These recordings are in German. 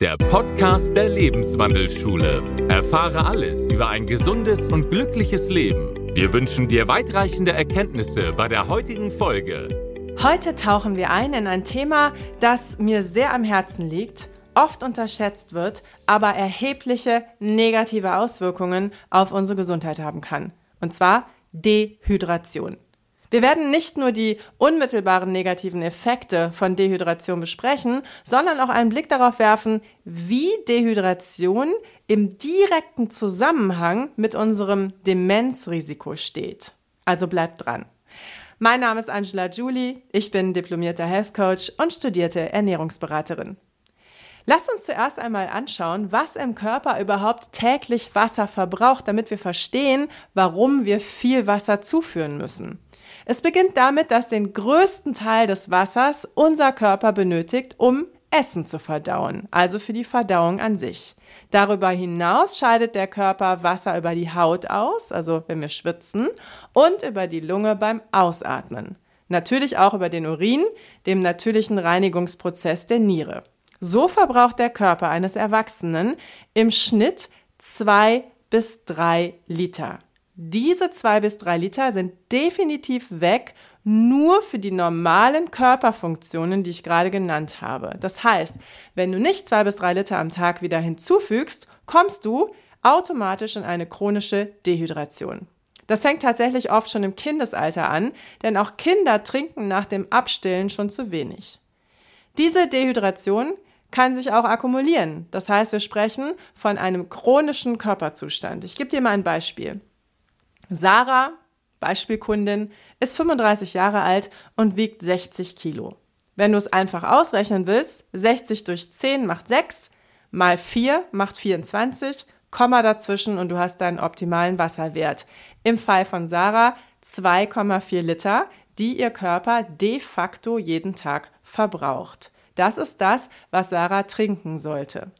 der Podcast der Lebenswandelschule. Erfahre alles über ein gesundes und glückliches Leben. Wir wünschen dir weitreichende Erkenntnisse bei der heutigen Folge. Heute tauchen wir ein in ein Thema, das mir sehr am Herzen liegt, oft unterschätzt wird, aber erhebliche negative Auswirkungen auf unsere Gesundheit haben kann. Und zwar Dehydration. Wir werden nicht nur die unmittelbaren negativen Effekte von Dehydration besprechen, sondern auch einen Blick darauf werfen, wie Dehydration im direkten Zusammenhang mit unserem Demenzrisiko steht. Also bleibt dran. Mein Name ist Angela Julie, ich bin diplomierter Health Coach und studierte Ernährungsberaterin. Lasst uns zuerst einmal anschauen, was im Körper überhaupt täglich Wasser verbraucht, damit wir verstehen, warum wir viel Wasser zuführen müssen. Es beginnt damit, dass den größten Teil des Wassers unser Körper benötigt, um Essen zu verdauen, also für die Verdauung an sich. Darüber hinaus scheidet der Körper Wasser über die Haut aus, also wenn wir schwitzen, und über die Lunge beim Ausatmen. Natürlich auch über den Urin, dem natürlichen Reinigungsprozess der Niere. So verbraucht der Körper eines Erwachsenen im Schnitt zwei bis drei Liter. Diese zwei bis drei Liter sind definitiv weg, nur für die normalen Körperfunktionen, die ich gerade genannt habe. Das heißt, wenn du nicht zwei bis drei Liter am Tag wieder hinzufügst, kommst du automatisch in eine chronische Dehydration. Das fängt tatsächlich oft schon im Kindesalter an, denn auch Kinder trinken nach dem Abstillen schon zu wenig. Diese Dehydration kann sich auch akkumulieren. Das heißt, wir sprechen von einem chronischen Körperzustand. Ich gebe dir mal ein Beispiel. Sarah, Beispielkundin, ist 35 Jahre alt und wiegt 60 Kilo. Wenn du es einfach ausrechnen willst, 60 durch 10 macht 6, mal 4 macht 24, Komma dazwischen und du hast deinen optimalen Wasserwert. Im Fall von Sarah 2,4 Liter, die ihr Körper de facto jeden Tag verbraucht. Das ist das, was Sarah trinken sollte.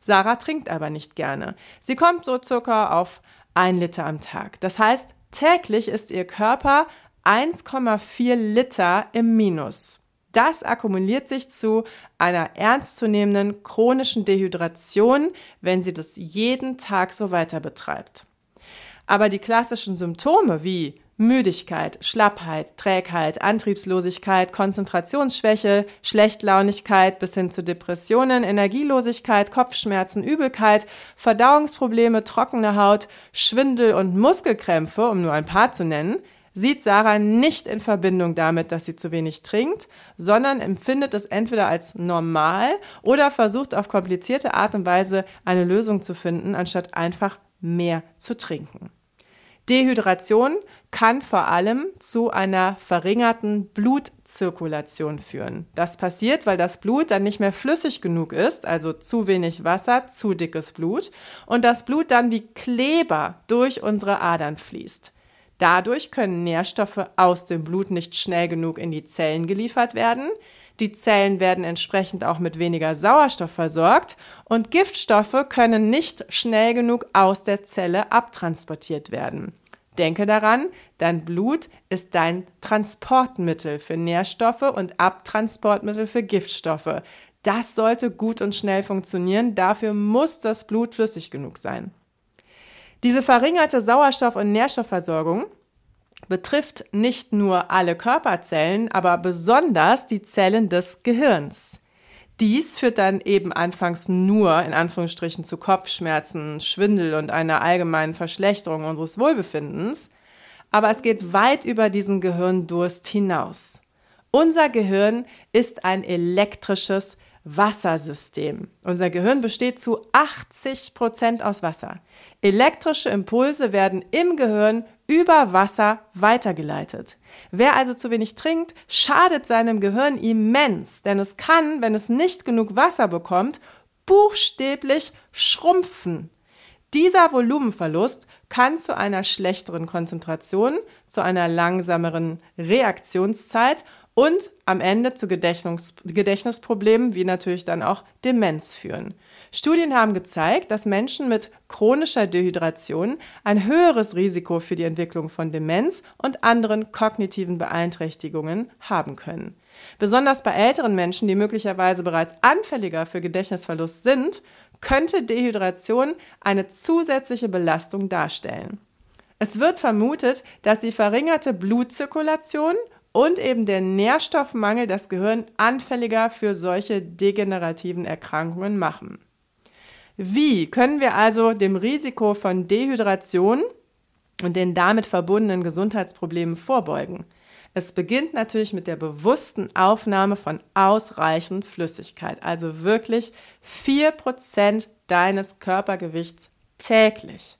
Sarah trinkt aber nicht gerne. Sie kommt so circa auf ein Liter am Tag. Das heißt, täglich ist ihr Körper 1,4 Liter im Minus. Das akkumuliert sich zu einer ernstzunehmenden chronischen Dehydration, wenn sie das jeden Tag so weiter betreibt. Aber die klassischen Symptome wie Müdigkeit, Schlappheit, Trägheit, Antriebslosigkeit, Konzentrationsschwäche, Schlechtlaunigkeit bis hin zu Depressionen, Energielosigkeit, Kopfschmerzen, Übelkeit, Verdauungsprobleme, trockene Haut, Schwindel und Muskelkrämpfe, um nur ein paar zu nennen, sieht Sarah nicht in Verbindung damit, dass sie zu wenig trinkt, sondern empfindet es entweder als normal oder versucht auf komplizierte Art und Weise eine Lösung zu finden, anstatt einfach mehr zu trinken. Dehydration kann vor allem zu einer verringerten Blutzirkulation führen. Das passiert, weil das Blut dann nicht mehr flüssig genug ist, also zu wenig Wasser, zu dickes Blut, und das Blut dann wie Kleber durch unsere Adern fließt. Dadurch können Nährstoffe aus dem Blut nicht schnell genug in die Zellen geliefert werden. Die Zellen werden entsprechend auch mit weniger Sauerstoff versorgt und Giftstoffe können nicht schnell genug aus der Zelle abtransportiert werden. Denke daran, dein Blut ist dein Transportmittel für Nährstoffe und Abtransportmittel für Giftstoffe. Das sollte gut und schnell funktionieren. Dafür muss das Blut flüssig genug sein. Diese verringerte Sauerstoff- und Nährstoffversorgung betrifft nicht nur alle Körperzellen, aber besonders die Zellen des Gehirns. Dies führt dann eben anfangs nur in Anführungsstrichen zu Kopfschmerzen, Schwindel und einer allgemeinen Verschlechterung unseres Wohlbefindens, aber es geht weit über diesen Gehirndurst hinaus. Unser Gehirn ist ein elektrisches Wassersystem. Unser Gehirn besteht zu 80 Prozent aus Wasser. Elektrische Impulse werden im Gehirn über Wasser weitergeleitet. Wer also zu wenig trinkt, schadet seinem Gehirn immens, denn es kann, wenn es nicht genug Wasser bekommt, buchstäblich schrumpfen. Dieser Volumenverlust kann zu einer schlechteren Konzentration, zu einer langsameren Reaktionszeit und am Ende zu Gedächtnis Gedächtnisproblemen wie natürlich dann auch Demenz führen. Studien haben gezeigt, dass Menschen mit chronischer Dehydration ein höheres Risiko für die Entwicklung von Demenz und anderen kognitiven Beeinträchtigungen haben können. Besonders bei älteren Menschen, die möglicherweise bereits anfälliger für Gedächtnisverlust sind, könnte Dehydration eine zusätzliche Belastung darstellen. Es wird vermutet, dass die verringerte Blutzirkulation und eben der Nährstoffmangel das Gehirn anfälliger für solche degenerativen Erkrankungen machen. Wie können wir also dem Risiko von Dehydration und den damit verbundenen Gesundheitsproblemen vorbeugen? Es beginnt natürlich mit der bewussten Aufnahme von ausreichend Flüssigkeit, also wirklich 4% deines Körpergewichts täglich.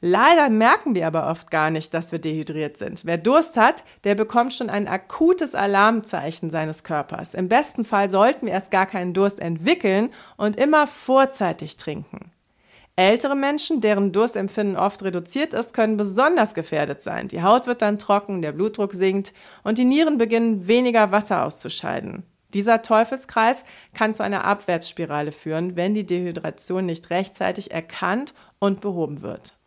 Leider merken wir aber oft gar nicht, dass wir dehydriert sind. Wer Durst hat, der bekommt schon ein akutes Alarmzeichen seines Körpers. Im besten Fall sollten wir erst gar keinen Durst entwickeln und immer vorzeitig trinken. Ältere Menschen, deren Durstempfinden oft reduziert ist, können besonders gefährdet sein. Die Haut wird dann trocken, der Blutdruck sinkt und die Nieren beginnen weniger Wasser auszuscheiden. Dieser Teufelskreis kann zu einer Abwärtsspirale führen, wenn die Dehydration nicht rechtzeitig erkannt und behoben wird.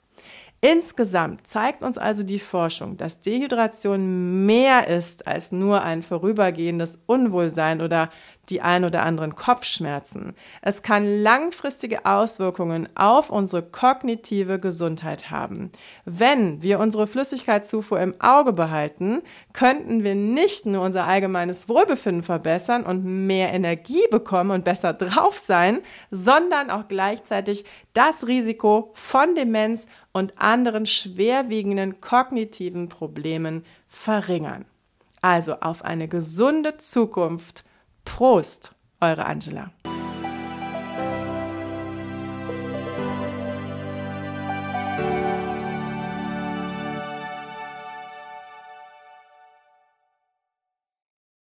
Insgesamt zeigt uns also die Forschung, dass Dehydration mehr ist als nur ein vorübergehendes Unwohlsein oder die ein oder anderen Kopfschmerzen. Es kann langfristige Auswirkungen auf unsere kognitive Gesundheit haben. Wenn wir unsere Flüssigkeitszufuhr im Auge behalten, könnten wir nicht nur unser allgemeines Wohlbefinden verbessern und mehr Energie bekommen und besser drauf sein, sondern auch gleichzeitig das Risiko von Demenz und anderen schwerwiegenden kognitiven Problemen verringern. Also auf eine gesunde Zukunft Prost, eure Angela.